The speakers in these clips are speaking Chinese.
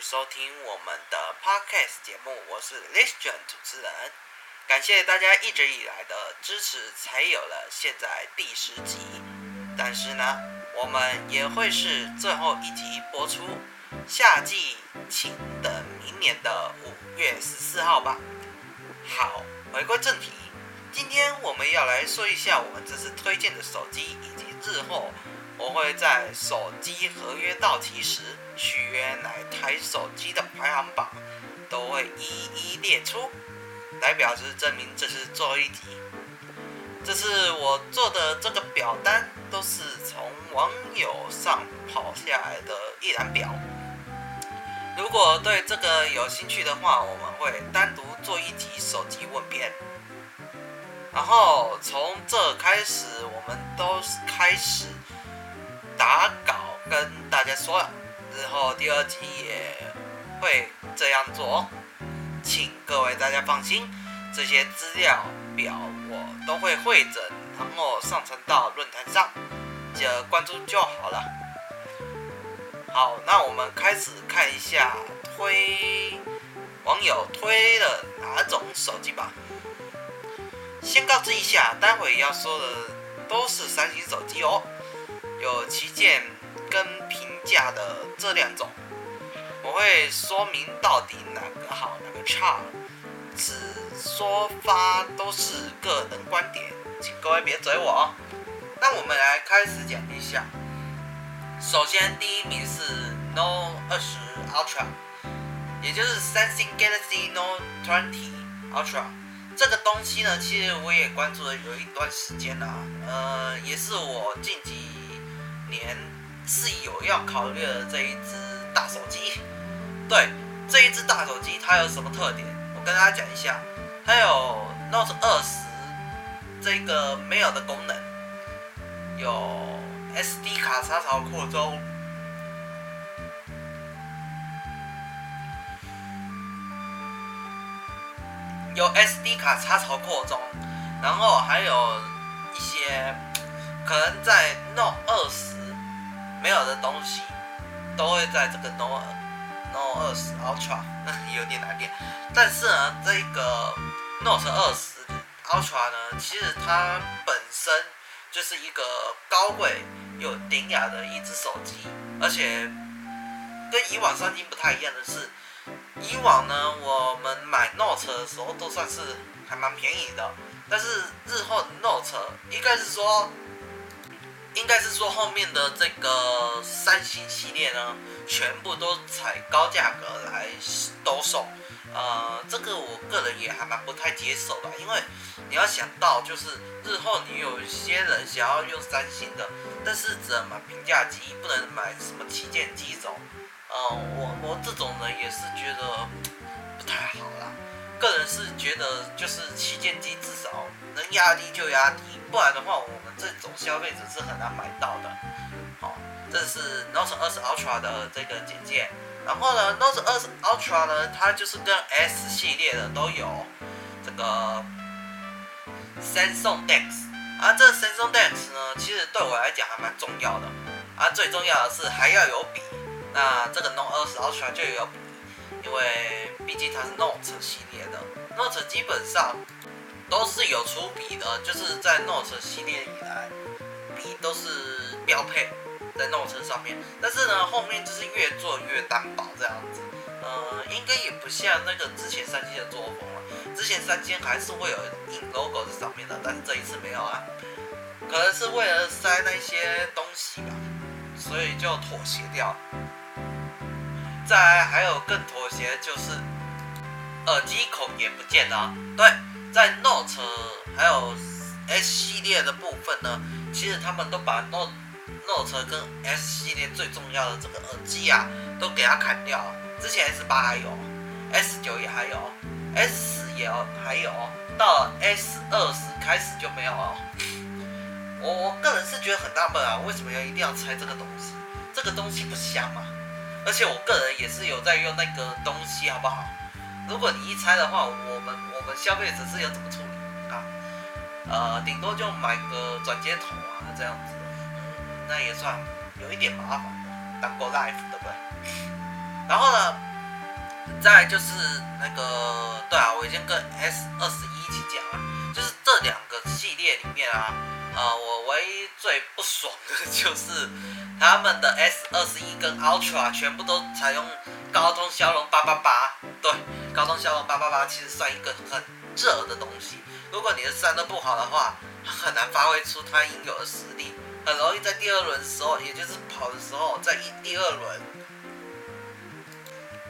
收听我们的 Podcast 节目，我是 Listen 主持人，感谢大家一直以来的支持，才有了现在第十集。但是呢，我们也会是最后一集播出，下季请等明年的五月十四号吧。好，回归正题，今天我们要来说一下我们这次推荐的手机，以及日后我会在手机合约到期时续约来台手机的排行榜，都会一一列出，来表示证明这是最后一集。这次我做的这个表单都是从网友上跑下来的一览表。如果对这个有兴趣的话，我们会单独做一集手机问编。然后从这开始，我们都开始打稿，跟大家说了，之后第二集也会这样做，请各位大家放心，这些资料表我都会会整，然后上传到论坛上，记得关注就好了。好，那我们开始看一下推网友推了哪种手机吧。先告知一下，待会要说的都是三星手机哦，有旗舰跟平价的这两种，我会说明到底哪个好哪个差，只说发都是个人观点，请各位别嘴我哦。那我们来开始讲一下。首先，第一名是 Note 20 Ultra，也就是三星 Galaxy Note 20 Ultra。这个东西呢，其实我也关注了有一段时间了，呃，也是我近几年是有要考虑的这一只大手机。对，这一只大手机它有什么特点？我跟大家讲一下，它有 Note 20这个没有的功能，有。SD 卡插槽扩充，有 SD 卡插槽扩充，然后还有一些可能在 Note 20没有的东西，都会在这个 Note Note 20 Ultra 有点难念，但是呢，这个 Note 20 Ultra 呢，其实它本身就是一个高贵。又典雅的一只手机，而且跟以往三星不太一样的是，以往呢，我们买 Note 的时候都算是还蛮便宜的，但是日后 Note 应该是说，应该是说后面的这个三星系列呢，全部都采高价格来兜售。呃，这个我个人也还蛮不太接受的，因为你要想到，就是日后你有些人想要用三星的，但是只能买平价机，不能买什么旗舰机种。呃，我我这种人也是觉得不太好啦。个人是觉得，就是旗舰机至少能压低就压低，不然的话，我们这种消费者是很难买到的。好，这是 Note 20 Ultra 的这个简介。然后呢，Note 20 Ultra 呢，它就是跟 S 系列的都有这个 Samsung DeX，而这 Samsung DeX 呢，其实对我来讲还蛮重要的，而最重要的是还要有笔。那这个 Note 20 Ultra 就有笔，因为毕竟它是 Note 系列的，Note 基本上都是有出笔的，就是在 Note 系列以来，笔都是标配。在 Note 上面，但是呢，后面就是越做越单薄这样子，呃，应该也不像那个之前三星的作风了。之前三星还是会有印 logo 在上面的，但是这一次没有啊，可能是为了塞那些东西吧，所以就妥协掉。再还有更妥协就是耳机孔也不见了。对，在 Note 还有 S 系列的部分呢，其实他们都把 Note Note 跟 S 系列最重要的这个耳机啊，都给它砍掉。之前 S 八还有，S 九也还有，S 十也还有，到 S 二十开始就没有了。我我个人是觉得很纳闷啊，为什么要一定要拆这个东西？这个东西不香吗？而且我个人也是有在用那个东西，好不好？如果你一拆的话，我们消费者是要怎么处理啊？呃，顶多就买个转接头啊，这样子。那也算有一点麻烦的，当过 life 对不对？然后呢，再就是那个，对啊，我已经跟 S 二十一一起讲了，就是这两个系列里面啊，呃，我唯一最不爽的 就是他们的 S 二十一跟 Ultra 全部都采用高通骁龙八八八，对，高通骁龙八八八其实算一个很热的东西，如果你的散热不好的话，很难发挥出它应有的实力，很容易在第二轮的时候，也就是跑的时候，在一第二轮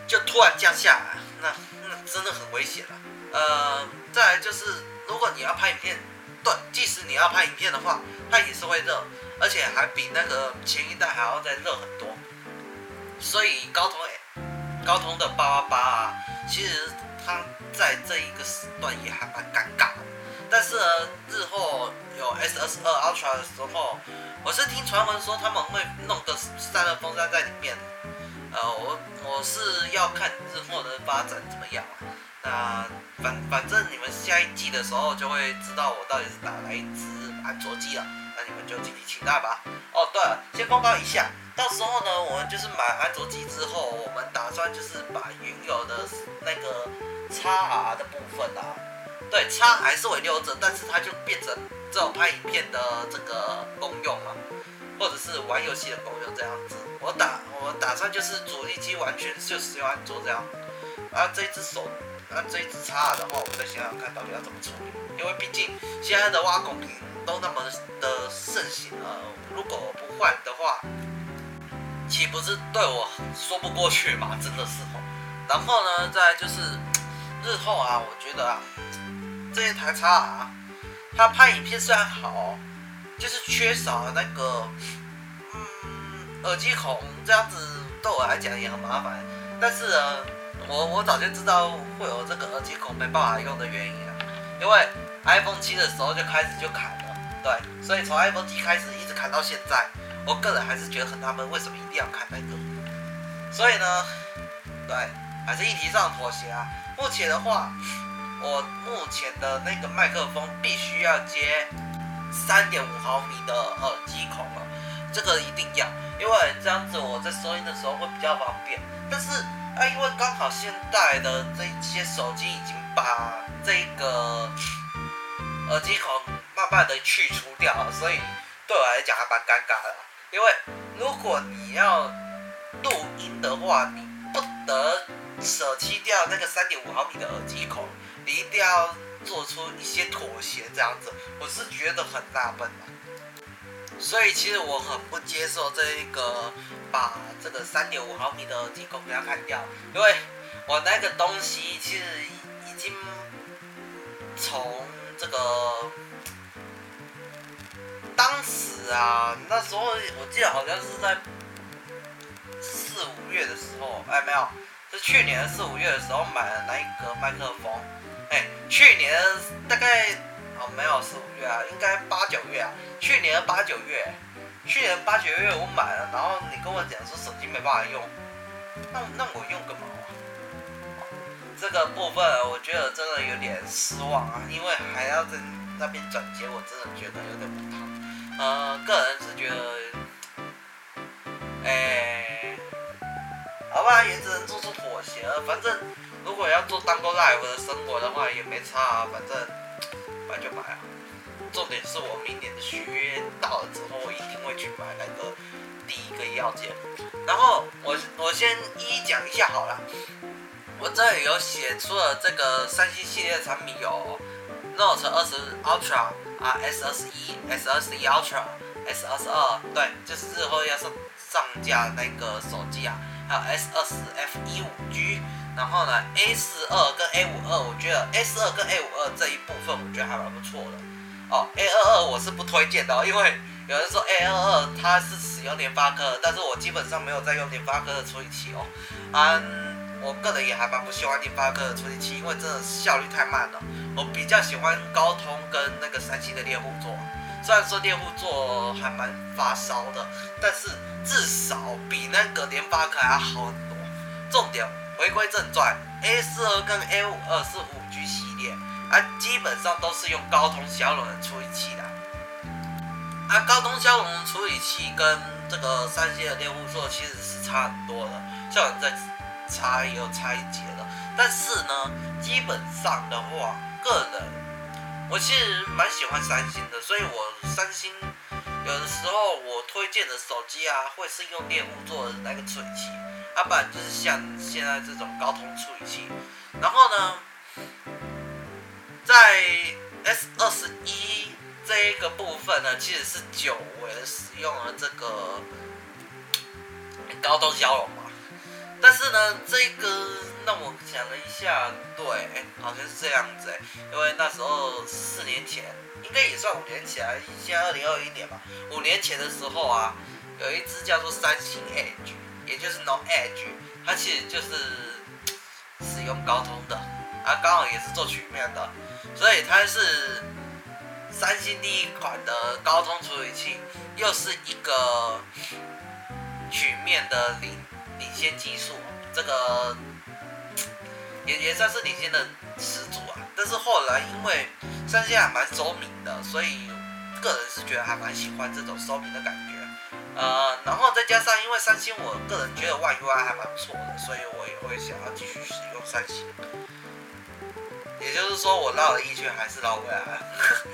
就突然降下来，那那真的很危险了。呃，再来就是，如果你要拍影片，对，即使你要拍影片的话，它也是会热，而且还比那个前一代还要再热很多。所以高通高通的八八八啊，其实它在这一个时段也还蛮尴尬的。但是呢，日后有 S 二十二 Ultra 的时候，我是听传闻说他们会弄个散热风扇在里面。呃，我我是要看日后的发展怎么样。那反反正你们下一季的时候就会知道我到底是打哪一支安卓机了。你们就敬请期待吧。哦，对了，先公告一下，到时候呢，我们就是买安卓机之后，我们打算就是把原有的那个 XR 的部分啊。对，叉还是会留着，但是它就变成这种拍影片的这个功用了，或者是玩游戏的功用这样子。我打我打算就是主力机完全就使用安卓这样。啊，这只手，那这一只叉的话，我再想想看到底要怎么处理，因为毕竟现在的挖孔屏都那么的盛行了，如果不换的话，岂不是对我说不过去嘛？真的是哦。然后呢，再就是日后啊，我觉得啊。这一台叉 R，它拍影片虽然好，就是缺少那个，嗯，耳机孔这样子，对我来讲也很麻烦。但是呢，我我早就知道会有这个耳机孔没办法用的原因了，因为 iPhone 七的时候就开始就砍了，对，所以从 iPhone 七开始一直砍到现在，我个人还是觉得很纳闷，为什么一定要砍那个？所以呢，对，还是议题上妥协啊。目前的话。我目前的那个麦克风必须要接三点五毫米的耳机孔了，这个一定要，因为这样子我在收音的时候会比较方便。但是啊，因为刚好现在的这些手机已经把这个耳机孔慢慢的去除掉了，所以对我来讲还蛮尴尬的。因为如果你要录音的话，你不得舍弃掉那个三点五毫米的耳机孔。你一定要做出一些妥协，这样子，我是觉得很纳闷的。所以其实我很不接受这一个把这个三点五毫米的耳机孔给它砍掉，因为我那个东西其实已经从这个当时啊，那时候我记得好像是在四五月的时候，哎，没有，是去年四五月的时候买了那一个麦克风。哎，去年大概没有四五月啊，应该八九月啊。去年八九月，去年八九月我买了，然后你跟我讲说手机没办法用，那那我用个毛啊？这个部分我觉得真的有点失望啊，因为还要在那边转接，我真的觉得有点不妥。呃，个人是觉得，哎，好吧，也只能做出妥协了，反正。如果要做当个 live 的生活的话，也没差啊，反正买就买啊。重点是我明年的续约到了之后，我一定会去买那个第一个要件。然后我我先一一讲一下好了。我这里有写出了这个三星系列的产品有 Note 二十 Ultra 啊，S 二十一，S 二十一 Ultra，S 二十二，对，就是日后要上上架那个手机啊，还有 S 二十 F 一五 G。然后呢，A 四二跟 A 五二，我觉得 A 四二跟 A 五二这一部分，我觉得还蛮不错的。哦，A 二二我是不推荐的哦，因为有人说 A 二二它是使用联发科，但是我基本上没有在用联发科的处理器哦。嗯，我个人也还蛮不喜欢联发科的处理器，因为真的效率太慢了。我比较喜欢高通跟那个三星的猎户座，虽然说猎户座还蛮发烧的，但是至少比那个联发科还要好很多。重点。回归正传，A 四二跟 A 五二是五 G 系列，啊，基本上都是用高通骁龙的处理器的，啊，高通骁龙处理器跟这个三星的猎户座其实是差很多的。像我在差也有差一截的。但是呢，基本上的话，个人我其实蛮喜欢三星的，所以我三星有的时候我推荐的手机啊，会是用恋物做的那个处理器，要不然就是像现在这种高通处理器。然后呢，在 S 二十一这一个部分呢，其实是久违的使用了这个高通骁龙嘛。但是呢，这个那我想了一下，对，好像是这样子哎，因为那时候四年前，应该也算五年前，现在二零二一年吧，五年前的时候啊，有一只叫做三星 Edge，也就是 No Edge，它其实就是使用高通的，啊，刚好也是做曲面的，所以它是三星第一款的高通处理器，又是一个曲面的领。领先技术，这个也也算是领先的始祖啊。但是后来因为三星还蛮收敏的，所以个人是觉得还蛮喜欢这种收敏的感觉。呃，然后再加上因为三星，我个人觉得 One UI 还蛮不错的，所以我也会想要继续使用三星。也就是说，我绕了一圈还是绕回来了。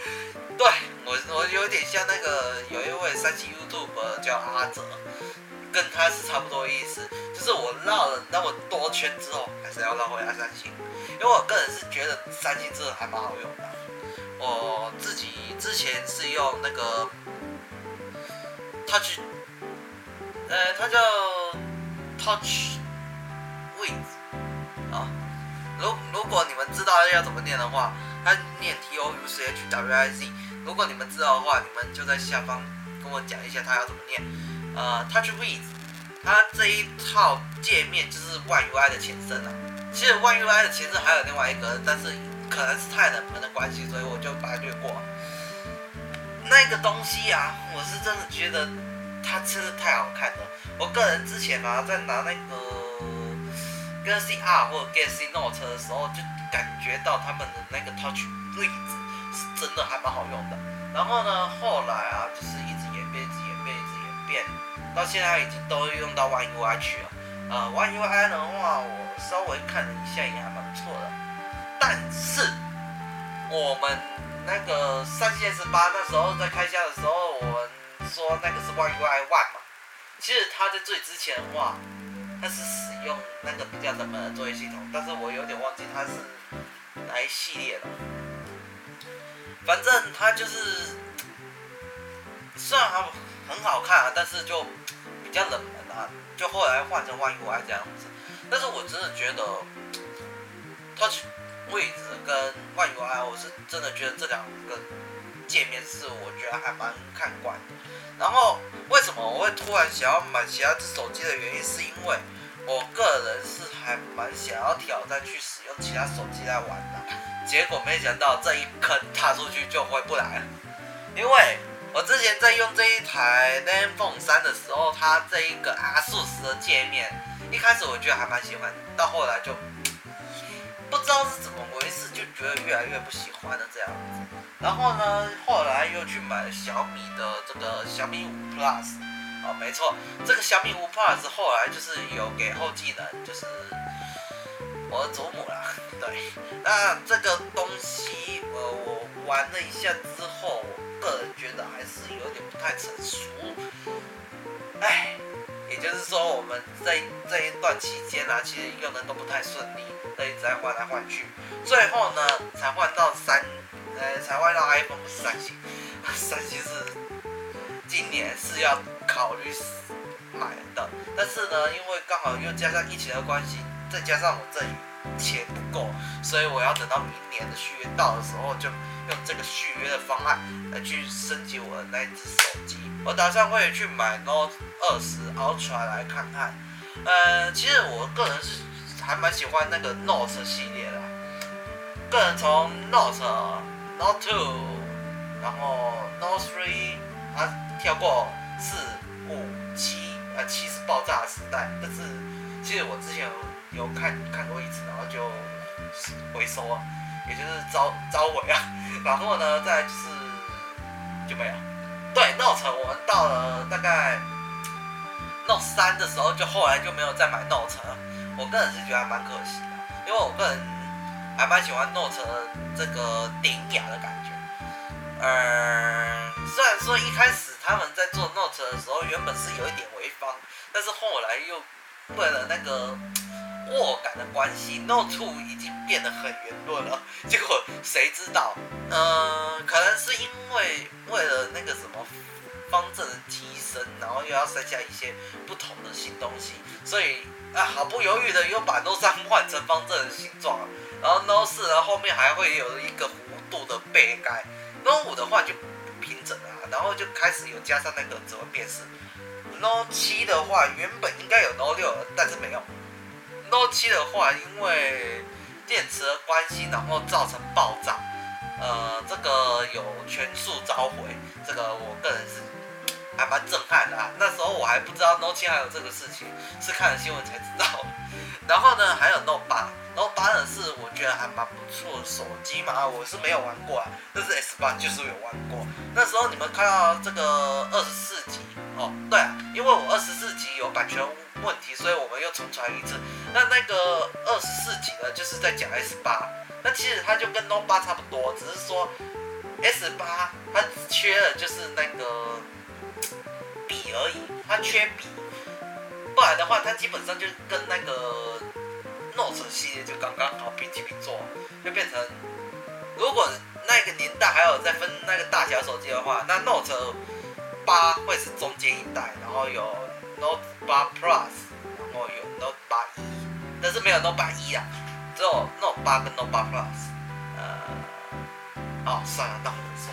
对，我，我有点像那个有一位三星 YouTube 叫阿泽。跟他是差不多意思，就是我绕了那么多圈之后，还是要绕回来三星，因为我个人是觉得三星真的还蛮好用的。我自己之前是用那个 Touch，呃，它叫 Touch Wiz 啊。如如果你们知道要怎么念的话，它念 T O U C H W I Z。如果你们知道的话，你们就在下方跟我讲一下它要怎么念。呃，TouchWiz，它这一套界面就是 One UI 的前身啊。其实 One UI 的前身还有另外一个，但是可能是太冷门的关系，所以我就把它略过。那个东西啊，我是真的觉得它真的太好看了。我个人之前啊，在拿那个 Galaxy R 或者 Galaxy Note 的时候，就感觉到他们的那个 TouchWiz 是真的还蛮好用的。然后呢，后来啊，就是一直演变，到现在已经都用到 One UI 去了，呃，One UI 的话，我稍微看了一下，也还蛮不错的。但是我们那个三星 S 八那时候在开箱的时候，我们说那个是 One UI One 嘛，其实它在最之前的话，它是使用那个比较冷门的作业系统，但是我有点忘记它是哪一系列了。反正它就是，虽然它很好看啊，但是就。比较冷门啊，就后来换成 One UI 这样子。但是我真的觉得 touch 位置跟 One UI，我是真的觉得这两个界面是我觉得还蛮看惯的。然后为什么我会突然想要买其他手机的原因，是因为我个人是还蛮想要挑战去使用其他手机来玩的。结果没想到这一坑踏出去就回不来了，因为。我之前在用这一台 ZenFone 3的时候，它这一个 ASUS 的界面，一开始我觉得还蛮喜欢，到后来就不知道是怎么回事，就觉得越来越不喜欢了这样子。然后呢，后来又去买小米的这个小米五 Plus，哦，没错，这个小米五 Plus 后来就是有给后继人，就是我的祖母啦。对，那这个东西，呃，我玩了一下之后。个人觉得还是有点不太成熟，哎，也就是说我们在这一段期间呢、啊，其实用的都不太顺利，一直在换来换去，最后呢才换到三，呃，才换到 iPhone 三星，三星是今年是要考虑买的，但是呢，因为刚好又加上疫情的关系，再加上我这钱不够，所以我要等到明年的续约到的时候就。用这个续约的方案来去升级我的那只手机，我打算会去买 Note 二十 Ultra 来看看。呃，其实我个人是还蛮喜欢那个 Note 系列的，个人从 Note、Note Two，然后 Note Three，啊，跳过四、五、七，呃，七是爆炸的时代，但是其实我之前有看看过一次，然后就回收啊。也就是招招尾啊，然后呢，再就是就没有。对，Note 我们到了大概 Note 三的时候，就后来就没有再买 Note 了。我个人是觉得还蛮可惜的，因为我个人还蛮喜欢 Note 这个典雅的感觉。呃，虽然说一开始他们在做 Note 的时候，原本是有一点，为了那个握感的关系，Note 2已经变得很圆润了。结果谁知道，呃，可能是因为为了那个什么。方正的提升，然后又要塞下一些不同的新东西，所以啊，毫不犹豫的又把 Note 3换成方正的形状，然后 Note 4呢后面还会有一个弧度的背盖，Note 5的话就平整了，然后就开始有加上那个指纹辨识，Note 7的话原本应该有 Note 6，但是没有，Note 7的话因为电池的关系，然后造成爆炸，呃，这个有全数召回，这个我个人是。还蛮震撼的啊！那时候我还不知道 Note 7还有这个事情，是看了新闻才知道。然后呢，还有 Note 8，Note 8呢是我觉得还蛮不错的手机嘛，我是没有玩过啊，但是 S 8就是有玩过。那时候你们看到这个二十四集哦，对啊，因为我二十四集有版权问题，所以我们又重传一次。那那个二十四集呢，就是在讲 S 8，那其实它就跟 Note 8差不多，只是说 S 8它缺的就是那个。笔而已，它缺笔，不然的话，它基本上就跟那个 Note 系列就刚刚好平起平坐，就变成，如果那个年代还有在分那个大小手机的话，那 Note 八会是中间一代，然后有 Note 八 Plus，然后有 Note 八一但是没有 Note 八一啊，只有 Note 八跟 Note 八 Plus，呃，哦，算了，那我不说。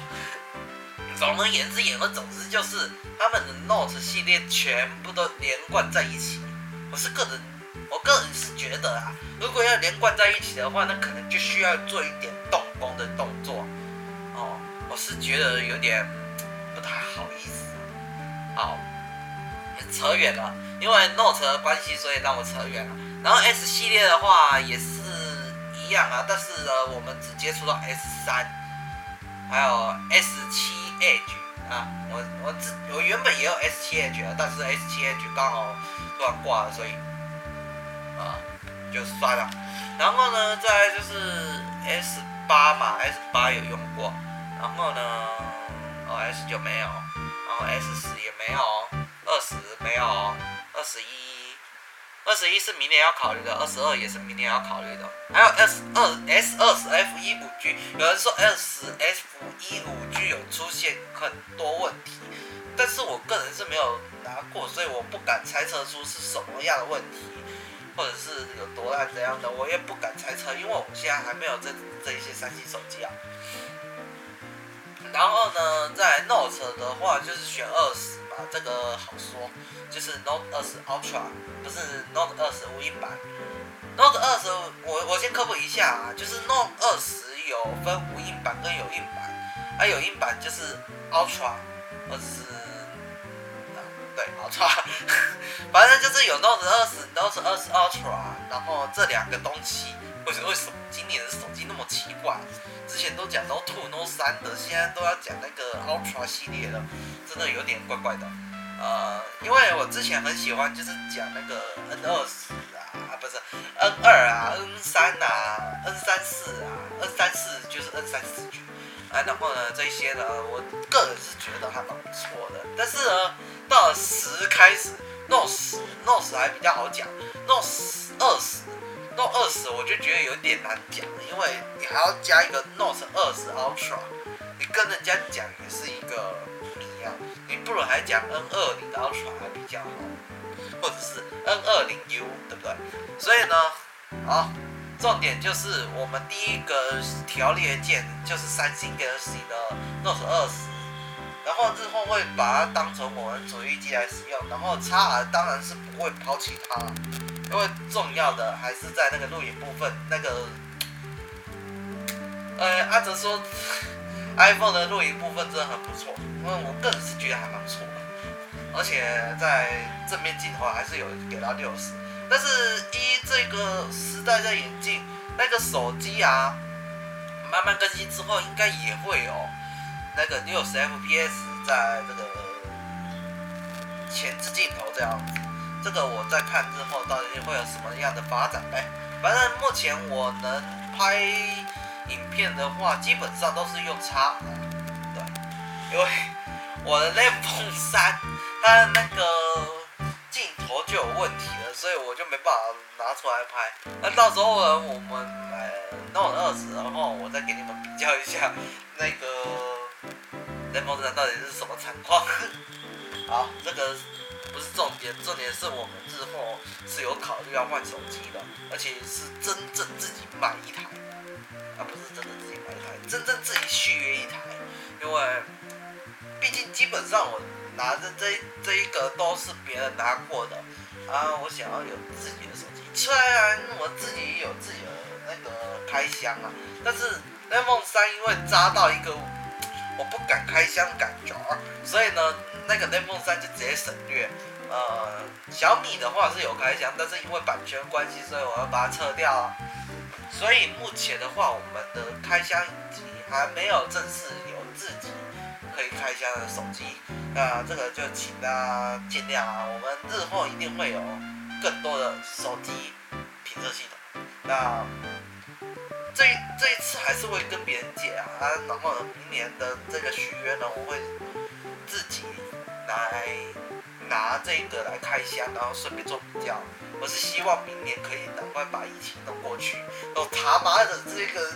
总而言之，言而总之就是他们的 Note 系列全部都连贯在一起。我是个人，我个人是觉得啊，如果要连贯在一起的话，那可能就需要做一点动工的动作。哦，我是觉得有点不太好意。好，扯远了，因为 Note 的关系，所以让我扯远了。然后 S 系列的话也是一样啊，但是呢，我们只接触到 S 三，还有 S 七。Edge 啊，我我自我原本也有 S7 Edge 啊，但是 S7 Edge 刚好突然挂了，所以啊就算了。然后呢，再就是 S8 嘛，S8 有用过，然后呢，哦 S9 没有，S10 也没有，二十没有，二十一。二十一是明年要考虑的，二十二也是明年要考虑的，还有 S 二 S 二十 F 一五 G，有人说 S 十 F 一五 G 有出现很多问题，但是我个人是没有拿过，所以我不敢猜测出是什么样的问题，或者是有多烂怎样的，我也不敢猜测，因为我们现在还没有这这一些三星手机啊。然后呢，在 Note 的话就是选二十。这个好说，就是 Note 二十 Ultra，不是 Note 二十无印版。Note 二十，我我先科普一下啊，就是 Note 二十有分无印版跟有印版，啊有印版就是 Ultra，或者是对 Ultra，反正就是有 Note 二十、Note 二十 Ultra，然后这两个东西，为什为什么今年的手机那么奇怪？之前都讲 Note 2、Note 3的，现在都要讲那个 Ultra 系列了，真的有点怪怪的。呃，因为我之前很喜欢就是讲那个 N 二十啊，不是 N 二啊，N 三啊，N 三四啊，N 三四就是 N 三四 G，啊，然后呢这些呢，我个人是觉得还蛮不错的。但是呢，到了十开始，Note 十，Note 十还比较好讲，Note 二十。Note 二十我就觉得有点难讲，因为你还要加一个 Note 二十 Ultra，你跟人家讲也是一个谜啊。你不如还讲 N 二零 Ultra 还比较好，或者是 N 二零 U，对不对？所以呢，好，重点就是我们第一个条列件就是三星 Galaxy 的 Note 二十，然后日后会把它当成我们主力机来使用，然后 XR 当然是不会抛弃它。因为重要的还是在那个录影部分，那个，呃，阿哲说，iPhone 的录影部分真的很不错，因为我个人是觉得还蛮不错的，而且在正面镜头还是有给到六十，但是依这个时代在演进，那个手机啊，慢慢更新之后，应该也会有那个六十 FPS 在这个前置镜头这样子。这个我再看之后到底会有什么样的发展呗。反正目前我能拍影片的话，基本上都是用叉对，因为我的 Zenfone 3，它的那个镜头就有问题了，所以我就没办法拿出来拍。那到时候呢，我们买 Note 20，然后我再给你们比较一下那个 Zenfone 3到底是什么情况。好，这个。不是重点，重点是我们日后是有考虑要换手机的，而且是真正自己买一台，而不是真正自己买一台，真正自己续约一台。因为毕竟基本上我拿着这这一个都是别人拿过的啊，我想要有自己的手机。虽然我自己有自己的那个开箱啊，但是 iPhone 3因为扎到一个我不敢开箱感觉，所以呢。那个 iPhone 3就直接省略，呃，小米的话是有开箱，但是因为版权关系，所以我要把它撤掉。所以目前的话，我们的开箱机还没有正式有自己可以开箱的手机，那这个就请大家见谅啊。我们日后一定会有更多的手机评测系统。那这这一次还是会跟别人借啊，然后，明年的这个续约呢，我会自己。来拿这个来开箱，然后顺便做比较。我是希望明年可以赶快把疫情弄过去。我他妈的这个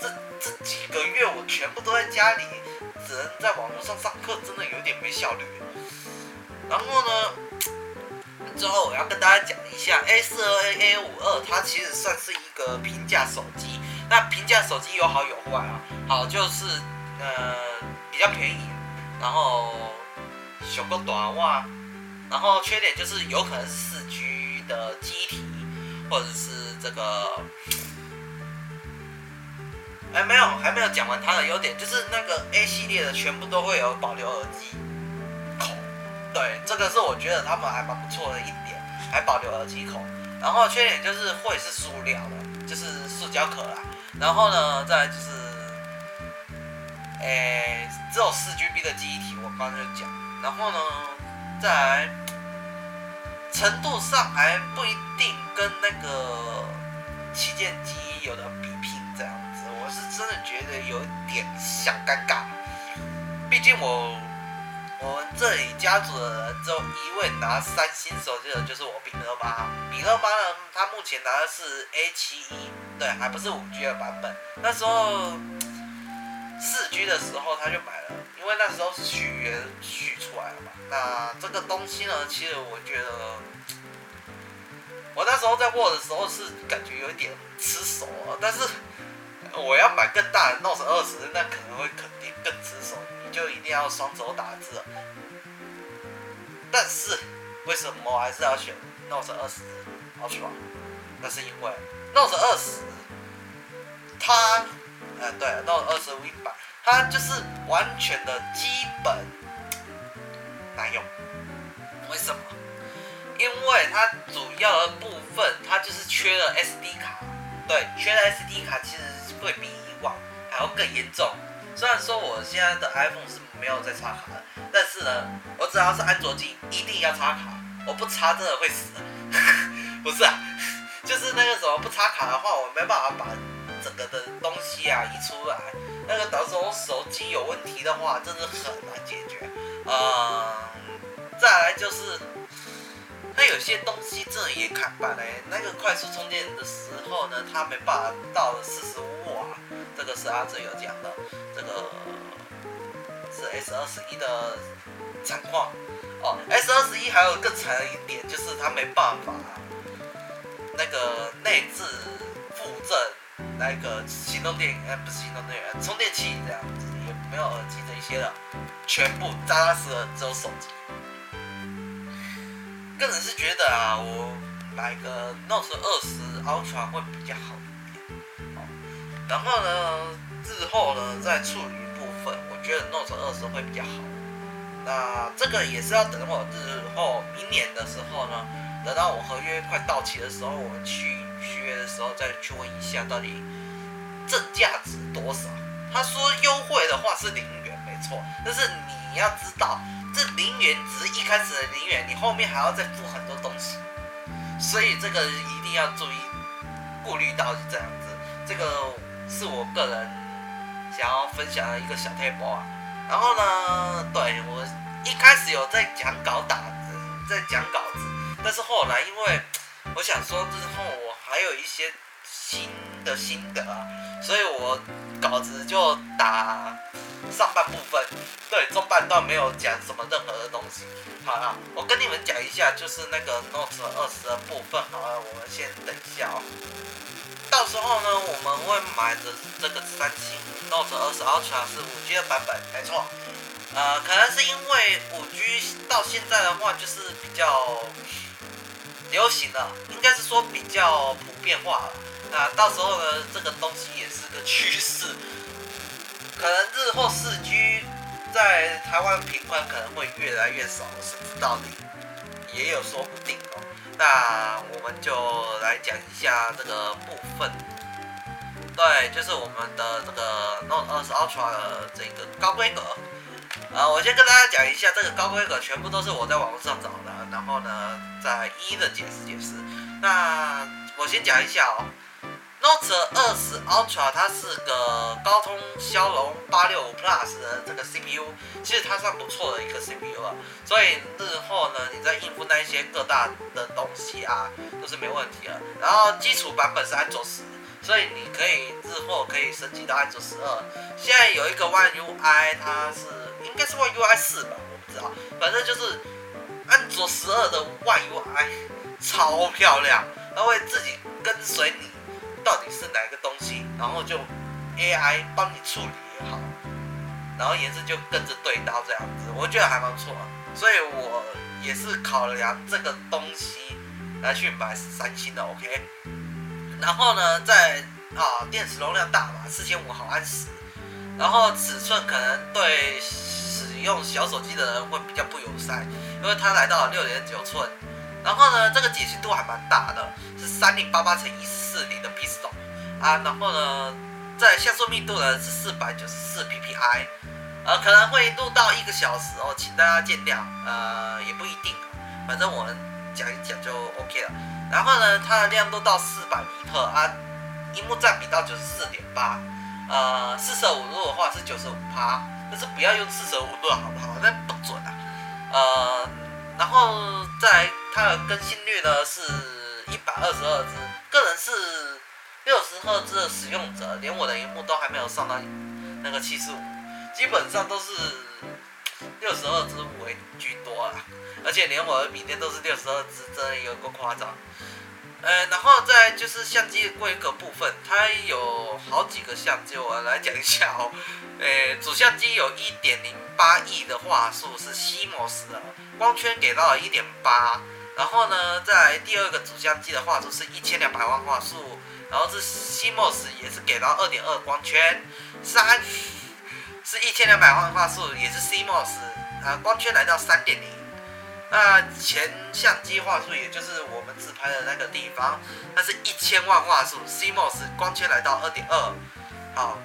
这这几个月我全部都在家里，只能在网络上上课，真的有点没效率。然后呢，之后我要跟大家讲一下 A 四二 A A 五二，它其实算是一个平价手机。那平价手机有好有坏啊。好就是呃比较便宜，然后。小个短袜，然后缺点就是有可能是四 G 的机体，或者是这个，哎，没有，还没有讲完它的优点，就是那个 A 系列的全部都会有保留耳机孔，对，这个是我觉得他们还蛮不错的一点，还保留耳机孔。然后缺点就是会是塑料的，就是塑胶壳啦。然后呢，再就是，哎，只有四 GB 的记忆体，我刚刚就讲。然后呢，再来程度上还不一定跟那个旗舰机有的比拼这样子，我是真的觉得有点小尴尬。毕竟我我们这里家族的人只有一位拿三星手机的，就是我比特八。比特八呢，他目前拿的是 A 七一，对，还不是五 G 的版本。那时候四 G 的时候他就买了。因为那时候是续约续出来了嘛，那这个东西呢，其实我觉得，我那时候在握的时候是感觉有一点吃手啊，但是我要买更大的 Note 20，那可能会肯定更吃手，你就一定要双手打字。但是为什么我还是要选 Note 20 Ultra？那是因为 Note 20，它，呃，对，Note 20 V 版。它就是完全的基本耐用，为什么？因为它主要的部分它就是缺了 SD 卡，对，缺了 SD 卡其实会比以往还要更严重。虽然说我现在的 iPhone 是没有在插卡的，但是呢，我只要是安卓机一定要插卡，我不插真的会死。不是啊，就是那个什么不插卡的话，我没办法把整个的东西啊移出来。那个到时候手机有问题的话，真的很难解决。嗯，再来就是，它有些东西真的也卡板嘞。那个快速充电的时候呢，它没办法到四十五瓦，这个是阿哲有讲的。这个是 S 二十一的惨况哦。S 二十一还有更惨的一点，就是它没办法那个内置附赠。那个行动电源，哎，不是行动电源，充电器这样子，也没有耳机这一些的，全部扎扎实实只有手机。个人是觉得啊，我买个 Note 二十 Ultra 会比较好一点。然后呢，日后呢，在处理部分，我觉得 Note 二十会比较好。那这个也是要等我日后明年的时候呢，等到我合约快到期的时候，我们去。续约的时候再去问一下，到底正价值多少？他说优惠的话是零元，没错，但是你要知道，这零元只是一开始的零元，你后面还要再付很多东西，所以这个一定要注意顾虑到是这样子。这个是我个人想要分享的一个小贴包啊。然后呢，对，我一开始有在讲稿打，在讲稿子，但是后来因为我想说之后我还有一些新的心得啊，所以我稿子就打上半部分，对，中半段没有讲什么任何的东西。好了，我跟你们讲一下，就是那个 Note 20的部分。好了，我们先等一下哦。到时候呢，我们会买的这个三星 Note 20 Ultra 是五 G 的版本，没错。呃，可能是因为五 G 到现在的话就是比较流行了，应该是说比较普遍化了。那到时候呢，这个东西也是个趋势，可能日后四 G 在台湾频宽可能会越来越少，甚至到底也有说不定哦。那我们就来讲一下这个部分，对，就是我们的这个 Note 20 Ultra 的这个高规格。啊，我先跟大家讲一下，这个高规格全部都是我在网络上找的，然后呢再一一的解释解释。那我先讲一下哦。Note 20 Ultra 它是个高通骁龙八六五 Plus 的这个 CPU，其实它算不错的一个 CPU 了。所以日后呢，你在应付那一些各大的东西啊，都是没问题的。然后基础版本是安卓十，所以你可以日后可以升级到安卓十二。现在有一个 One UI，它是应该是 One UI 四吧，我不知道，反正就是安卓十二的 One UI 超漂亮，它会自己跟随你。到底是哪个东西，然后就 AI 帮你处理也好，然后颜色就跟着对刀这样子，我觉得还蛮不错，所以我也是考量这个东西来去买三星的 OK。然后呢，在啊电池容量大嘛，四千五毫安时，然后尺寸可能对使用小手机的人会比较不友善，因为它来到了六点九寸。然后呢，这个解析度还蛮大的，是三零八八乘一四零的 pixel 啊。然后呢，在像素密度呢是四百九十四 ppi，呃，可能会录到一个小时哦，请大家见谅，呃，也不一定，反正我们讲一讲就 OK 了。然后呢，它的亮度到四百尼特啊，萤幕占比到九十四点八，呃，四舍五入的话是九十五趴，但是不要用四舍五入好不好？那不准啊，呃。然后在它的更新率呢是一百二十二帧，个人是六十赫兹的使用者，连我的荧幕都还没有上到那个七十五，基本上都是六十二帧为居多啊，而且连我的笔电都是六十二帧，真的有够夸张。呃，然后再就是相机规格部分，它有好几个相机，我来讲一下哦。呃，主相机有一点零八亿的画素，是 CMOS 的，光圈给到了一点八。然后呢，在第二个主相机的画素是一千两百万画素，然后是 CMOS 也是给到二点二光圈。三是一千两百万画素，也是 CMOS，啊，光圈来到三点零。那前相机画素，也就是我们自拍的那个地方，它是一千万画素，CMOS 光圈来到二点二，好，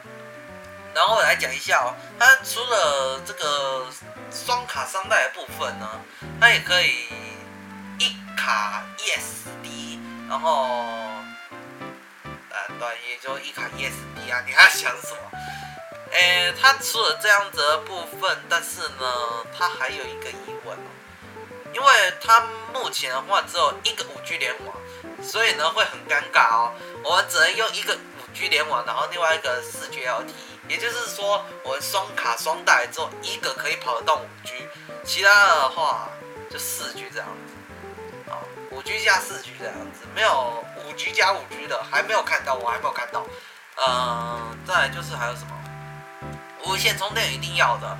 然后来讲一下哦，它除了这个双卡双待的部分呢，它也可以一卡 eSD，然后，呃，对，也就一卡 eSD 啊，你还想什么？诶，它除了这样子的部分，但是呢，它还有一个疑问哦。因为它目前的话只有一个五 G 联网，所以呢会很尴尬哦。我们只能用一个五 G 联网，然后另外一个四 G LTE，也就是说我们双卡双待之后，一个可以跑得动五 G，其他的话就四 G 这样子。啊，五 G 加四 G 这样子，没有五 G 加五 G 的还没有看到，我还没有看到。嗯，再来就是还有什么？无线充电一定要的，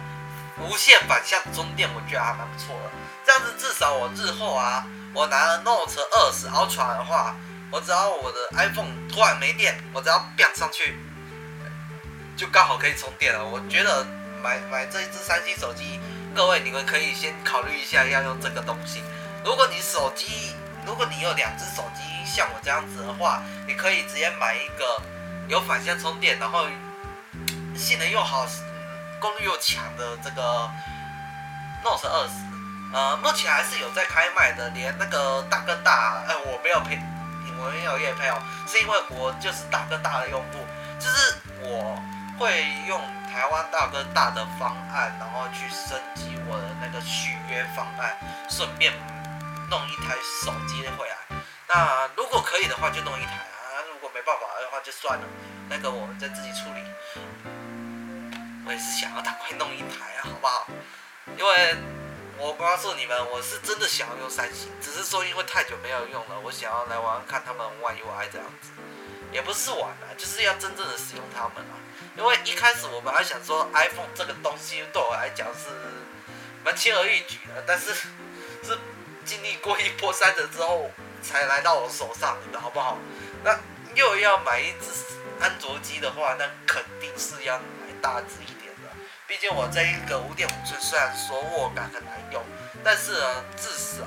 无线反向充电我觉得还蛮不错的。这样子至少我日后啊，我拿了 Note 20 Ultra 的话，我只要我的 iPhone 突然没电，我只要变上去，就刚好可以充电了。我觉得买买这一支三星手机，各位你们可以先考虑一下要用这个东西。如果你手机，如果你有两只手机像我这样子的话，你可以直接买一个有反向充电，然后性能又好，功率又强的这个 Note 二十，呃，目前还是有在开卖的，连那个大哥大，呃，我没有配，我没有业配哦，是因为我就是大哥大的用户，就是我会用台湾大哥大的方案，然后去升级我的那个续约方案，顺便弄一台手机回来。那如果可以的话，就弄一台啊，如果没办法的话，就算了，那个我们再自己处理。我也是想要赶快弄一台啊，好不好？因为我告诉你们，我是真的想要用三星，只是说因为太久没有用了，我想要来玩看他们玩 UI 这样子，也不是玩啊，就是要真正的使用他们啊。因为一开始我本来想说 iPhone 这个东西对我来讲是蛮轻而易举的，但是 是经历过一波三折之后才来到我手上的，好不好？那又要买一只安卓机的话，那肯定是要买大只一。毕竟我这一个五点五寸，虽然说握感很难用，但是呢，至少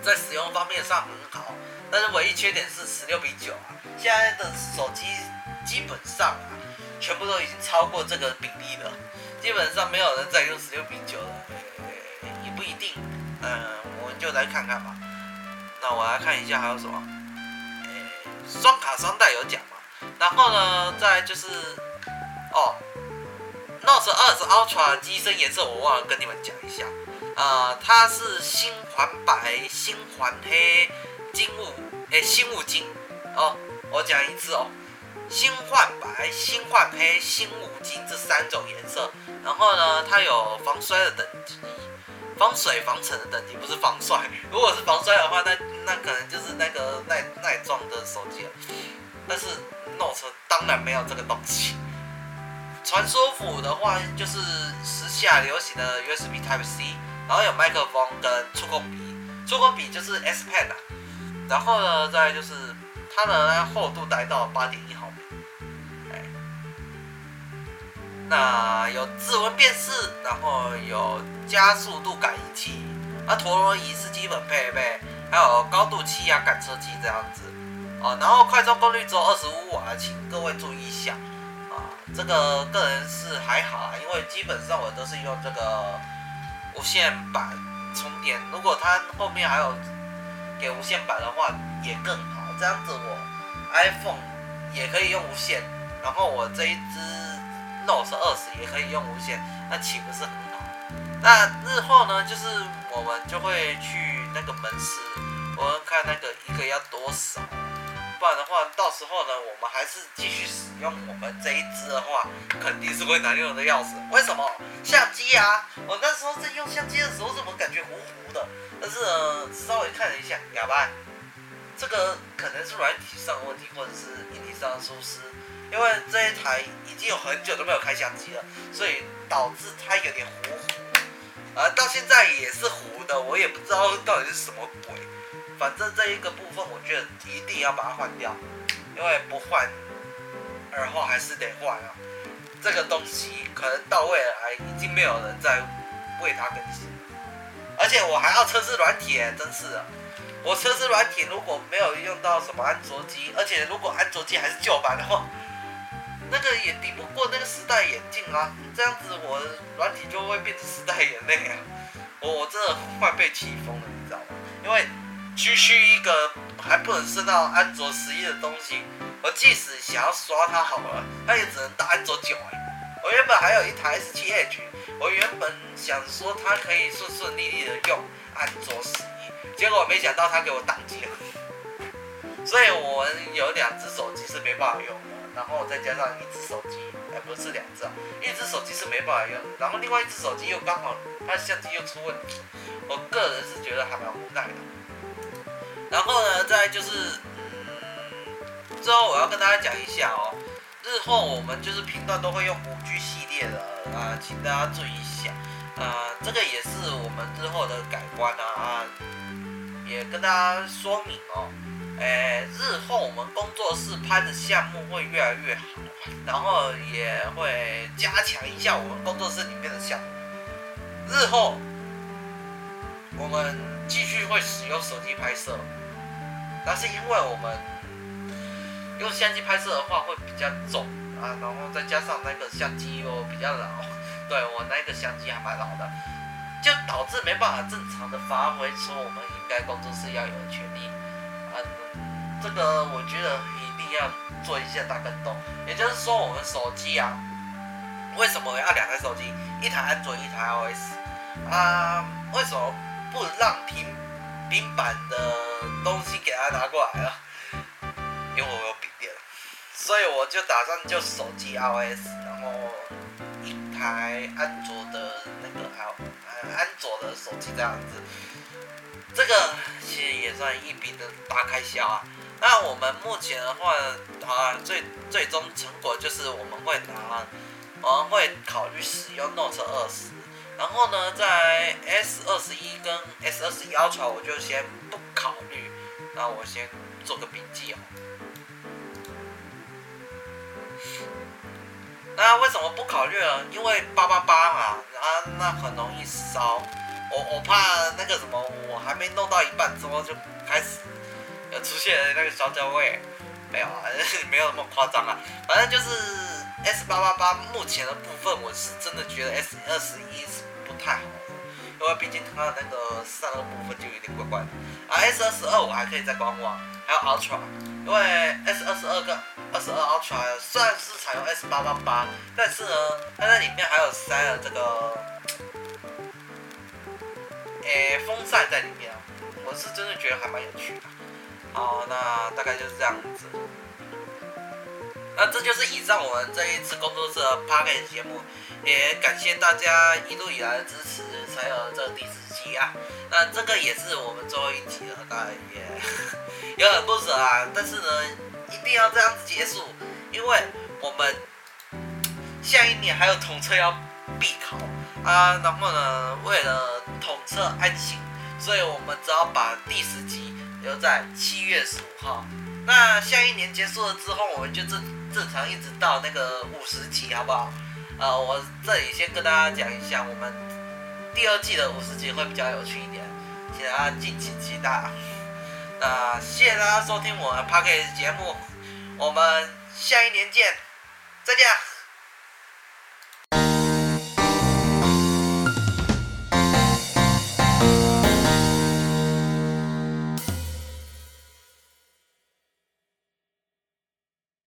在使用方面上很好。但是唯一缺点是十六比九啊，现在的手机基本上啊，全部都已经超过这个比例了，基本上没有人再用十六比九了，也不一定。嗯，我们就来看看吧。那我来看一下还有什么，双卡双待有讲嘛？然后呢，再就是哦。Note 20 Ultra 机身颜色我忘了跟你们讲一下，呃，它是星环白、星环黑、金雾，哎，星雾金。哦，我讲一次哦，星环白、星环黑、星雾金这三种颜色，然后呢，它有防摔的等级，防水防尘的等级，不是防摔，如果是防摔的话，那那可能就是那个耐耐撞的手机了，但是 Note 当然没有这个东西。传说辅的话，就是时下流行的 USB Type C，然后有麦克风跟触控笔，触控笔就是 S Pen 啊，然后呢，再就是它的厚度达到八点一毫米，哎，那有指纹辨识，然后有加速度感应器，那陀螺仪是基本配备，还有高度气压感测器这样子，哦，然后快充功率只有二十五瓦，请各位注意一下。这个个人是还好啊，因为基本上我都是用这个无线板充电。如果它后面还有给无线板的话，也更好。这样子我 iPhone 也可以用无线，然后我这一支 Note 20也可以用无线，那岂不是很好？那日后呢，就是我们就会去那个门市，我们看那个一个要多少。不然的话，到时候呢，我们还是继续使用我们这一支的话，肯定是会难用的要死。为什么？相机啊，我那时候在用相机的时候，怎么感觉糊糊的？但是，稍微看了一下，哑巴，这个可能是软体上的问题，或者是硬体上的疏失。因为这一台已经有很久都没有开相机了，所以导致它有点糊糊，而到现在也是糊的，我也不知道到底是什么鬼。反正这一个部分，我觉得一定要把它换掉，因为不换，而后还是得换啊。这个东西可能到未来已经没有人再为它更新，而且我还要测试软体，真是的。我测试软体如果没有用到什么安卓机，而且如果安卓机还是旧版的话，那个也抵不过那个时代眼镜啊。这样子我软体就会变成时代眼泪啊。我我真的快被气疯了，你知道吗？因为。区区一个还不能升到安卓十一的东西，我即使想要刷它好了，它也只能到安卓九哎。我原本还有一台 S 七 Edge，我原本想说它可以顺顺利利的用安卓十一，结果没想到它给我宕机了。所以我们有两只手机是没办法用的，然后再加上一只手机，哎不是两只，一只手机是没办法用，然后另外一只手机又刚好它相机又出问题，我个人是觉得还蛮无奈的。然后呢，再就是，嗯，之后我要跟大家讲一下哦，日后我们就是频道都会用五 G 系列的啊，请大家注意一下，啊，这个也是我们日后的改观啊，啊，也跟大家说明哦，哎，日后我们工作室拍的项目会越来越好，然后也会加强一下我们工作室里面的项目，日后我们继续会使用手机拍摄。那是因为我们用相机拍摄的话会比较重，啊，然后再加上那个相机又比较老，对我那个相机还蛮老的，就导致没办法正常的发挥出我们应该工作室要有的权利。啊，这个我觉得一定要做一下大更动，也就是说我们手机啊，为什么要两台手机，一台安卓，一台 iOS 啊？为什么不让平平板的东西给他拿过来了？因为我有笔电，所以我就打算就手机 iOS，然后一台安卓的那个 i 安卓的手机这样子。这个其实也算一笔的大开销啊。那我们目前的话啊，最最终成果就是我们会拿，我们会考虑使用 Note 20，然后呢，在 S 二十一跟 S 二十一 Ultra 我就先不考虑，那我先做个笔记哦。那为什么不考虑呢？因为八八八嘛，啊，那很容易烧。我我怕那个什么，我还没弄到一半之后就开始出现那个烧焦味，没有啊，没有那么夸张啊。反正就是 S 八八八目前的部分，我是真的觉得 S 二十一是不太好的，因为毕竟它的那个散热部分就有点怪怪的。，S 二十二我还可以再观望，还有 Ultra，因为 S 二十二跟二十二 Ultra 虽然是采用 S 八八八，但是呢，它在里面还有塞了这个，诶、风扇在里面，我是真的觉得还蛮有趣的。好，那大概就是这样子。那这就是以上我们这一次工作室的 Podcast 节目，也感谢大家一路以来的支持，还有这第十集啊。那这个也是我们最后一集了，当然也有点不舍啊，但是呢，一定要这样子结束，因为我们下一年还有统测要必考啊，然后呢，为了统测安心，所以我们只好把第十集留在七月十五号。那下一年结束了之后，我们就正正常一直到那个五十集，好不好？呃，我这里先跟大家讲一下，我们第二季的五十集会比较有趣一点，请大家敬请期待。那谢谢大家收听我们 p a r k e 节目，我们下一年见，再见。